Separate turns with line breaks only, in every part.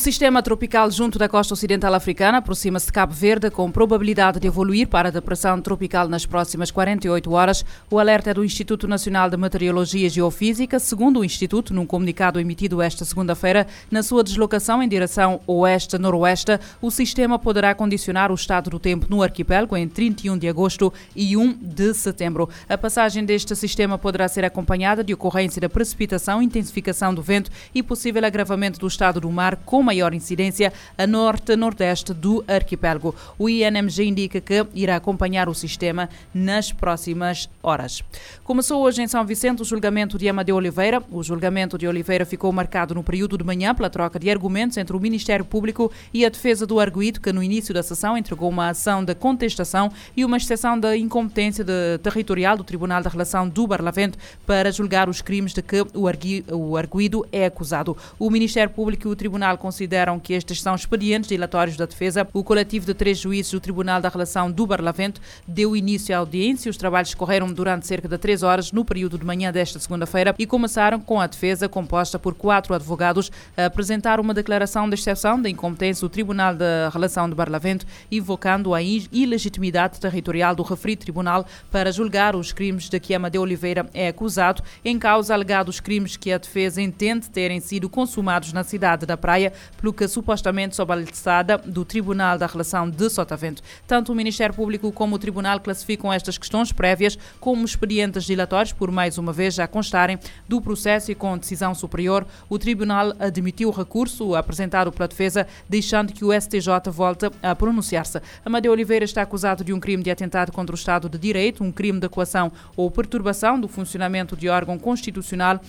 Sistema tropical junto da costa ocidental africana aproxima-se de Cabo Verde com probabilidade de evoluir para depressão tropical nas próximas 48 horas. O alerta é do Instituto Nacional de Meteorologia e Geofísica, segundo o Instituto, num comunicado emitido esta segunda-feira, na sua deslocação em direção oeste-noroeste, o sistema poderá condicionar o estado do tempo no arquipélago em 31 de agosto e 1 de setembro. A passagem deste sistema poderá ser acompanhada de ocorrência da precipitação, intensificação do vento e possível agravamento do estado do mar com maior incidência a norte-nordeste do arquipélago. O INMG indica que irá acompanhar o sistema nas próximas horas. Começou hoje em São Vicente o julgamento de Amadeu Oliveira. O julgamento de Oliveira ficou marcado no período de manhã pela troca de argumentos entre o Ministério Público e a defesa do arguído, que no início da sessão entregou uma ação de contestação e uma exceção da incompetência de, territorial do Tribunal da Relação do Barlavento para julgar os crimes de que o arguído é acusado. O Ministério Público e o Tribunal consideram que estes são expedientes dilatórios da defesa. O coletivo de três juízes do Tribunal da Relação do Barlavento deu início à audiência. Os trabalhos correram durante cerca de três horas no período de manhã desta segunda-feira e começaram com a defesa, composta por quatro advogados, a apresentar uma declaração de exceção da incompetência do Tribunal da Relação do Barlavento, invocando a ilegitimidade territorial do referido tribunal para julgar os crimes de que Amadeu Oliveira é acusado, em causa alegados crimes que a defesa entende terem sido consumados na cidade da Praia, pelo que supostamente sob a do Tribunal da Relação de Sotavento. Tanto o Ministério Público como o Tribunal classificam estas questões prévias como expedientes dilatórios, por mais uma vez já constarem do processo e com decisão superior. O Tribunal admitiu o recurso apresentado pela defesa, deixando que o STJ volte a pronunciar-se. Amadeu Oliveira está acusado de um crime de atentado contra o Estado de Direito, um crime de coação ou perturbação do funcionamento de órgão constitucional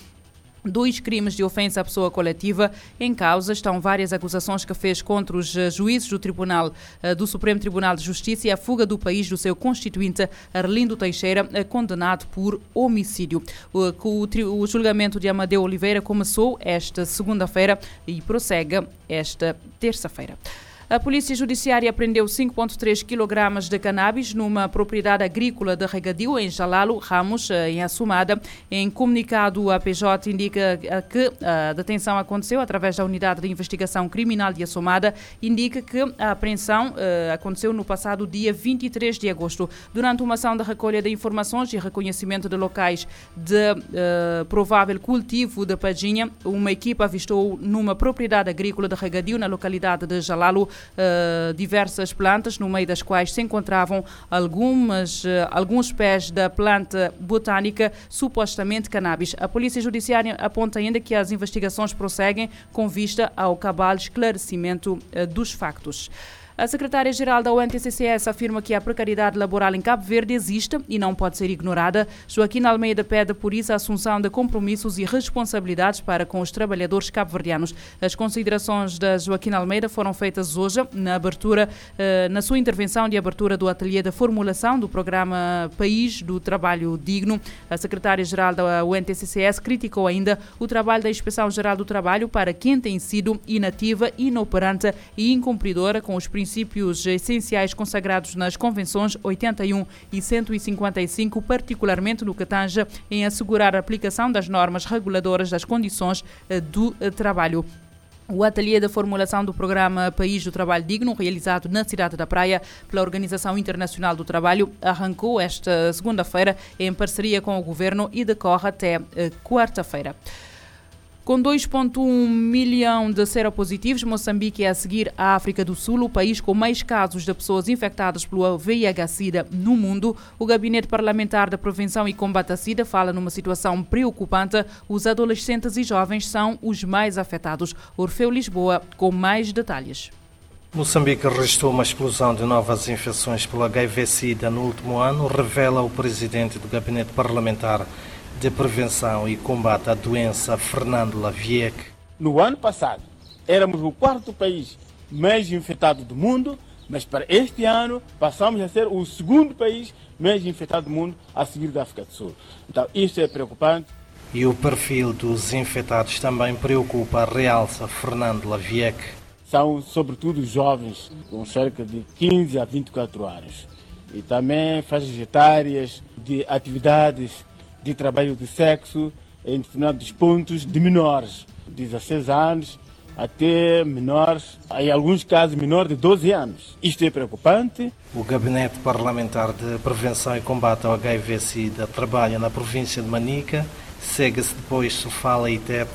dois crimes de ofensa à pessoa coletiva. Em causa estão várias acusações que fez contra os eh, juízes do Tribunal eh, do Supremo Tribunal de Justiça e a fuga do país do seu constituinte Arlindo Teixeira, eh, condenado por homicídio. O, o julgamento de Amadeu Oliveira começou esta segunda-feira e prossegue esta terça-feira. A Polícia Judiciária apreendeu 5,3 kg de cannabis numa propriedade agrícola de regadio em Jalalo, Ramos, eh, em Assumada. Em comunicado, a PJ indica eh, que a detenção aconteceu através da Unidade de Investigação Criminal de Assumada. Indica que a apreensão eh, aconteceu no passado dia 23 de agosto. Durante uma ação de recolha de informações e reconhecimento de locais de uh, provável cultivo de padinha, uma equipa avistou numa propriedade agrícola de regadio na localidade de Jalalo uh, diversas plantas, no meio das quais se encontravam algumas, uh, alguns pés da planta botânica, supostamente cannabis. A Polícia Judiciária aponta ainda que as investigações prosseguem com vista ao cabal esclarecimento uh, dos factos. A secretária-geral da UNTCCS afirma que a precariedade laboral em Cabo Verde existe e não pode ser ignorada. Joaquim Almeida pede, por isso, a assunção de compromissos e responsabilidades para com os trabalhadores cabo-verdianos. As considerações da Joaquim Almeida foram feitas hoje na abertura, eh, na sua intervenção de abertura do ateliê de formulação do programa País do Trabalho Digno. A secretária-geral da UNTCCS criticou ainda o trabalho da Inspeção Geral do Trabalho para quem tem sido inativa, inoperante e incumpridora com os princípios princípios essenciais consagrados nas Convenções 81 e 155, particularmente no que tange em assegurar a aplicação das normas reguladoras das condições eh, do eh, trabalho. O ateliê de formulação do programa País do Trabalho Digno, realizado na cidade da Praia pela Organização Internacional do Trabalho, arrancou esta segunda-feira em parceria com o governo e decorre até eh, quarta-feira. Com 2,1 milhão de seropositivos, Moçambique é a seguir à África do Sul, o país com mais casos de pessoas infectadas pelo VIH-Sida no mundo. O Gabinete Parlamentar da Prevenção e Combate à Sida fala numa situação preocupante. Os adolescentes e jovens são os mais afetados. Orfeu Lisboa, com mais detalhes.
Moçambique registrou uma explosão de novas infecções pelo HIV-Sida no último ano, revela o presidente do Gabinete Parlamentar de Prevenção e Combate à Doença, Fernando Lavieck.
No ano passado, éramos o quarto país mais infectado do mundo, mas para este ano passamos a ser o segundo país mais infectado do mundo, a seguir da África do Sul. Então, isso é preocupante.
E o perfil dos infectados também preocupa, realça Fernando Lavieck.
São, sobretudo, jovens, com cerca de 15 a 24 anos. E também faixas etárias de atividades de trabalho de sexo em determinados pontos de menores, 16 anos até menores, em alguns casos menores de 12 anos. Isto é preocupante.
O Gabinete Parlamentar de Prevenção e Combate ao HIV-Sida trabalha na província de Manica, segue-se depois Sofala e Tete,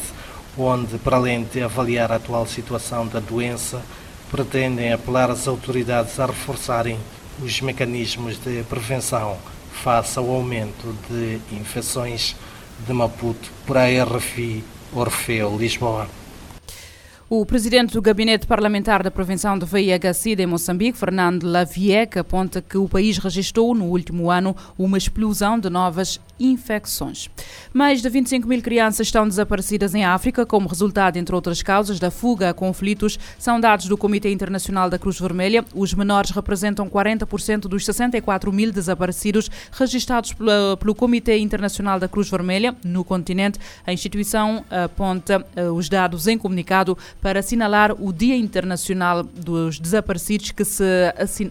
onde, para além de avaliar a atual situação da doença, pretendem apelar às autoridades a reforçarem os mecanismos de prevenção face ao aumento de infecções de Maputo por a RFI Orfeu Lisboa.
O presidente do Gabinete Parlamentar da Prevenção do VIH-Sida em Moçambique, Fernando Lavieca, aponta que o país registrou no último ano uma explosão de novas infecções. Mais de 25 mil crianças estão desaparecidas em África como resultado, entre outras causas, da fuga a conflitos. São dados do Comitê Internacional da Cruz Vermelha. Os menores representam 40% dos 64 mil desaparecidos registrados pelo Comitê Internacional da Cruz Vermelha no continente. A instituição aponta eh, os dados em comunicado para assinalar o Dia Internacional dos Desaparecidos, que se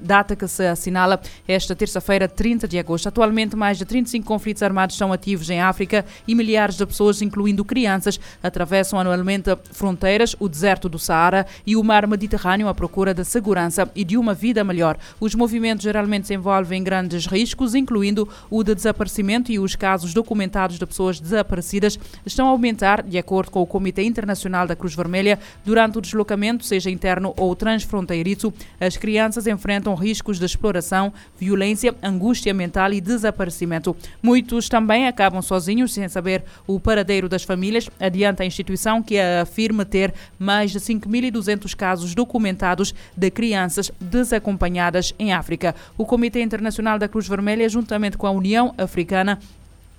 data que se assinala esta terça-feira, 30 de agosto. Atualmente, mais de 35 conflitos armados são ativos em África e milhares de pessoas, incluindo crianças, atravessam anualmente fronteiras, o deserto do Saara e o mar Mediterrâneo à procura de segurança e de uma vida melhor. Os movimentos geralmente se envolvem grandes riscos, incluindo o de desaparecimento e os casos documentados de pessoas desaparecidas estão a aumentar, de acordo com o Comitê Internacional da Cruz Vermelha, Durante o deslocamento, seja interno ou transfronteiriço, as crianças enfrentam riscos de exploração, violência, angústia mental e desaparecimento. Muitos também acabam sozinhos, sem saber o paradeiro das famílias, adianta a instituição que afirma ter mais de 5.200 casos documentados de crianças desacompanhadas em África. O Comitê Internacional da Cruz Vermelha, juntamente com a União Africana,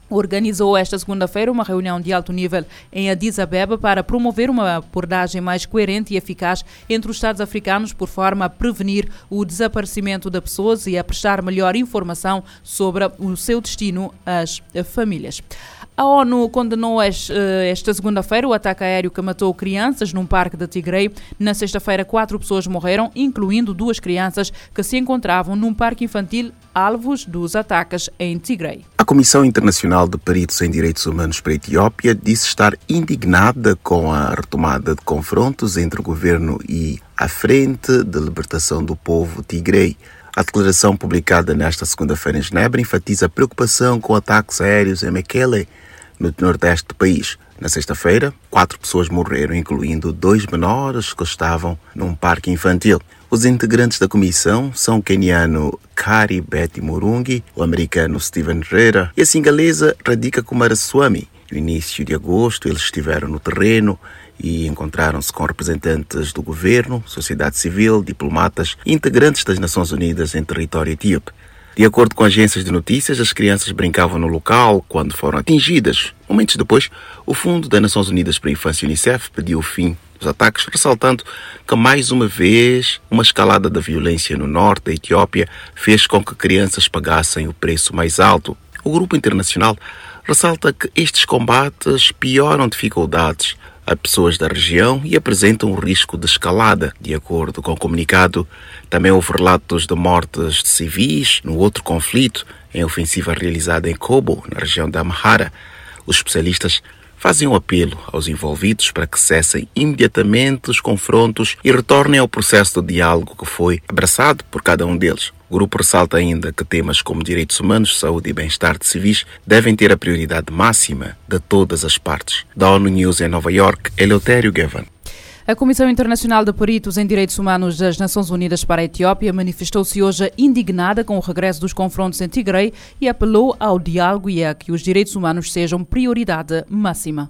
organizou esta segunda-feira uma reunião de alto nível em Addis Abeba para promover uma abordagem mais coerente e eficaz entre os Estados africanos por forma a prevenir o desaparecimento de pessoas e a prestar melhor informação sobre o seu destino às famílias. A ONU condenou eh, esta segunda-feira o ataque aéreo que matou crianças num parque de Tigray. Na sexta-feira, quatro pessoas morreram, incluindo duas crianças que se encontravam num parque infantil alvos dos ataques em Tigray.
A Comissão Internacional de Peritos em Direitos Humanos para a Etiópia disse estar indignada com a retomada de confrontos entre o governo e a Frente de Libertação do Povo Tigray. A declaração publicada nesta segunda-feira em Genebra enfatiza a preocupação com ataques aéreos em Mekele, no nordeste do país. Na sexta-feira, quatro pessoas morreram, incluindo dois menores que estavam num parque infantil. Os integrantes da comissão são o keniano Kari Betty Murungi, o americano Steven Herrera e a singalesa Radhika Kumaraswamy. No início de agosto, eles estiveram no terreno e encontraram-se com representantes do governo, sociedade civil, diplomatas e integrantes das Nações Unidas em território etíope. De acordo com agências de notícias, as crianças brincavam no local quando foram atingidas. Momentos depois, o Fundo das Nações Unidas para a Infância Unicef pediu o fim dos ataques, ressaltando que mais uma vez uma escalada da violência no norte da Etiópia fez com que crianças pagassem o preço mais alto. O grupo internacional ressalta que estes combates pioram dificuldades a pessoas da região e apresentam um risco de escalada. De acordo com o comunicado, também houve relatos de mortes de civis no outro conflito, em ofensiva realizada em Kobo, na região da Amhara. Os especialistas fazem um apelo aos envolvidos para que cessem imediatamente os confrontos e retornem ao processo de diálogo que foi abraçado por cada um deles. O grupo ressalta ainda que temas como direitos humanos, saúde e bem-estar de civis devem ter a prioridade máxima de todas as partes. Da ONU News em Nova York, Eleutério Gavan.
A Comissão Internacional de Peritos em Direitos Humanos das Nações Unidas para a Etiópia manifestou-se hoje indignada com o regresso dos confrontos em Tigray e apelou ao diálogo e a que os direitos humanos sejam prioridade máxima.